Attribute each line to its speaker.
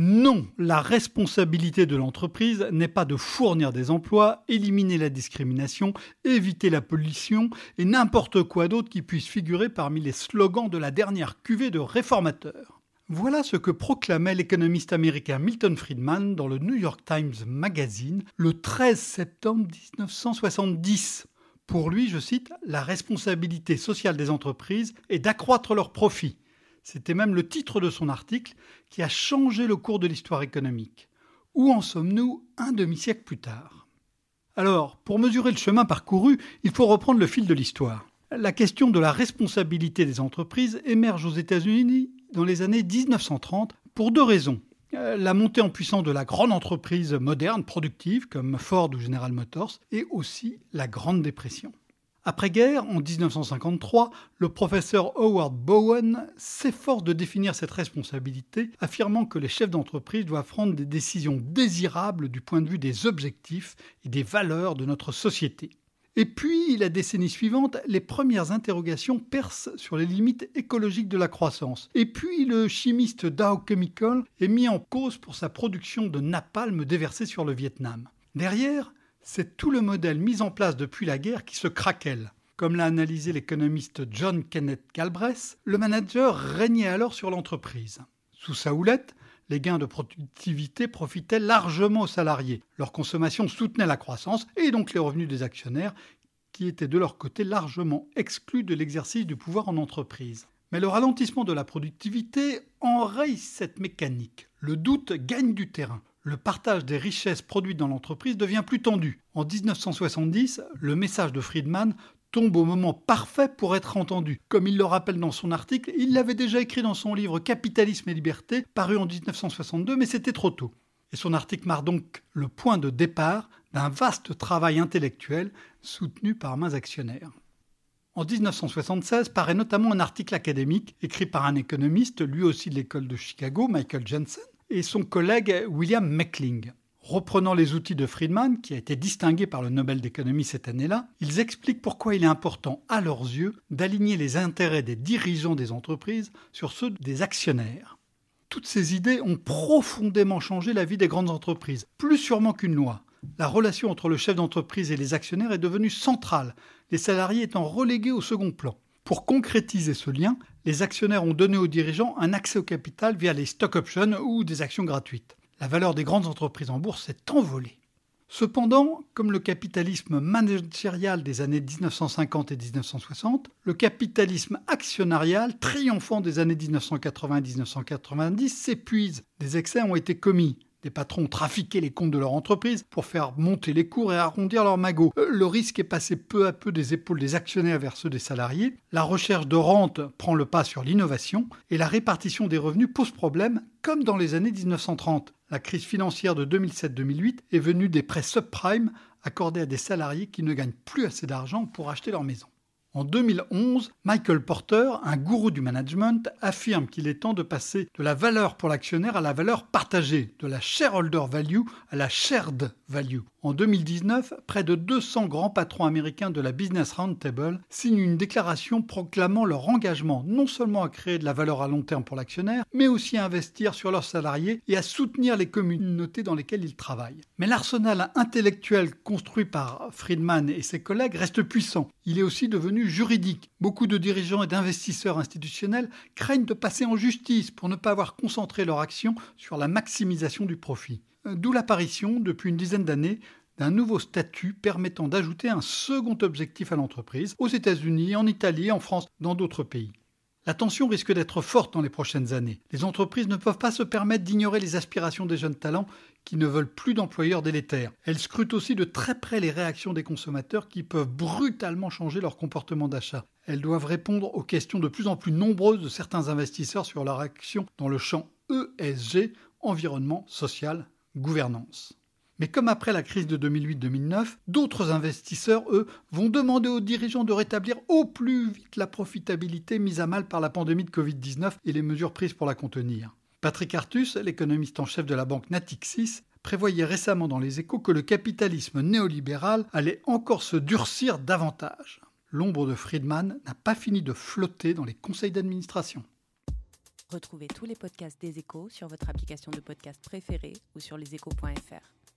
Speaker 1: Non, la responsabilité de l'entreprise n'est pas de fournir des emplois, éliminer la discrimination, éviter la pollution et n'importe quoi d'autre qui puisse figurer parmi les slogans de la dernière cuvée de réformateurs. Voilà ce que proclamait l'économiste américain Milton Friedman dans le New York Times Magazine le 13 septembre 1970. Pour lui, je cite, la responsabilité sociale des entreprises est d'accroître leurs profits c'était même le titre de son article qui a changé le cours de l'histoire économique. Où en sommes-nous un demi-siècle plus tard? Alors, pour mesurer le chemin parcouru, il faut reprendre le fil de l'histoire. La question de la responsabilité des entreprises émerge aux États-Unis dans les années 1930 pour deux raisons. Euh, la montée en puissance de la grande entreprise moderne, productive, comme Ford ou General Motors, et aussi la Grande Dépression. Après-guerre, en 1953, le professeur Howard Bowen s'efforce de définir cette responsabilité, affirmant que les chefs d'entreprise doivent prendre des décisions désirables du point de vue des objectifs et des valeurs de notre société. Et puis, la décennie suivante, les premières interrogations percent sur les limites écologiques de la croissance. Et puis, le chimiste Dow Chemical est mis en cause pour sa production de napalm déversé sur le Vietnam. Derrière, c'est tout le modèle mis en place depuis la guerre qui se craquelle. Comme l'a analysé l'économiste John Kenneth Galbraith, le manager régnait alors sur l'entreprise. Sous sa houlette, les gains de productivité profitaient largement aux salariés. Leur consommation soutenait la croissance et donc les revenus des actionnaires, qui étaient de leur côté largement exclus de l'exercice du pouvoir en entreprise. Mais le ralentissement de la productivité enraye cette mécanique. Le doute gagne du terrain le partage des richesses produites dans l'entreprise devient plus tendu. En 1970, le message de Friedman tombe au moment parfait pour être entendu. Comme il le rappelle dans son article, il l'avait déjà écrit dans son livre Capitalisme et liberté, paru en 1962, mais c'était trop tôt. Et son article marque donc le point de départ d'un vaste travail intellectuel soutenu par mains actionnaires. En 1976 paraît notamment un article académique écrit par un économiste, lui aussi de l'école de Chicago, Michael Jensen, et son collègue William Meckling. Reprenant les outils de Friedman, qui a été distingué par le Nobel d'économie cette année-là, ils expliquent pourquoi il est important, à leurs yeux, d'aligner les intérêts des dirigeants des entreprises sur ceux des actionnaires. Toutes ces idées ont profondément changé la vie des grandes entreprises, plus sûrement qu'une loi. La relation entre le chef d'entreprise et les actionnaires est devenue centrale, les salariés étant relégués au second plan. Pour concrétiser ce lien, les actionnaires ont donné aux dirigeants un accès au capital via les stock options ou des actions gratuites. La valeur des grandes entreprises en bourse s'est envolée. Cependant, comme le capitalisme managérial des années 1950 et 1960, le capitalisme actionnarial triomphant des années 1980 et 1990 s'épuise. Des excès ont été commis. Des patrons trafiqué les comptes de leur entreprise pour faire monter les cours et arrondir leurs magots. Euh, le risque est passé peu à peu des épaules des actionnaires vers ceux des salariés. La recherche de rente prend le pas sur l'innovation et la répartition des revenus pose problème, comme dans les années 1930. La crise financière de 2007-2008 est venue des prêts subprime accordés à des salariés qui ne gagnent plus assez d'argent pour acheter leur maison. En 2011, Michael Porter, un gourou du management, affirme qu'il est temps de passer de la valeur pour l'actionnaire à la valeur partagée, de la shareholder value à la shared value. En 2019, près de 200 grands patrons américains de la Business Roundtable signent une déclaration proclamant leur engagement non seulement à créer de la valeur à long terme pour l'actionnaire, mais aussi à investir sur leurs salariés et à soutenir les communautés dans lesquelles ils travaillent. Mais l'arsenal intellectuel construit par Friedman et ses collègues reste puissant. Il est aussi devenu juridique. Beaucoup de dirigeants et d'investisseurs institutionnels craignent de passer en justice pour ne pas avoir concentré leur action sur la maximisation du profit. D'où l'apparition, depuis une dizaine d'années, d'un nouveau statut permettant d'ajouter un second objectif à l'entreprise, aux États-Unis, en Italie, en France, dans d'autres pays. La tension risque d'être forte dans les prochaines années. Les entreprises ne peuvent pas se permettre d'ignorer les aspirations des jeunes talents qui ne veulent plus d'employeurs délétères. Elles scrutent aussi de très près les réactions des consommateurs qui peuvent brutalement changer leur comportement d'achat. Elles doivent répondre aux questions de plus en plus nombreuses de certains investisseurs sur leur action dans le champ ESG, environnement, social, gouvernance. Mais comme après la crise de 2008-2009, d'autres investisseurs, eux, vont demander aux dirigeants de rétablir au plus vite la profitabilité mise à mal par la pandémie de Covid-19 et les mesures prises pour la contenir. Patrick Artus, l'économiste en chef de la banque Natixis, prévoyait récemment dans les échos que le capitalisme néolibéral allait encore se durcir davantage. L'ombre de Friedman n'a pas fini de flotter dans les conseils d'administration.
Speaker 2: Retrouvez tous les podcasts des échos sur votre application de podcast préférée ou sur leséchos.fr.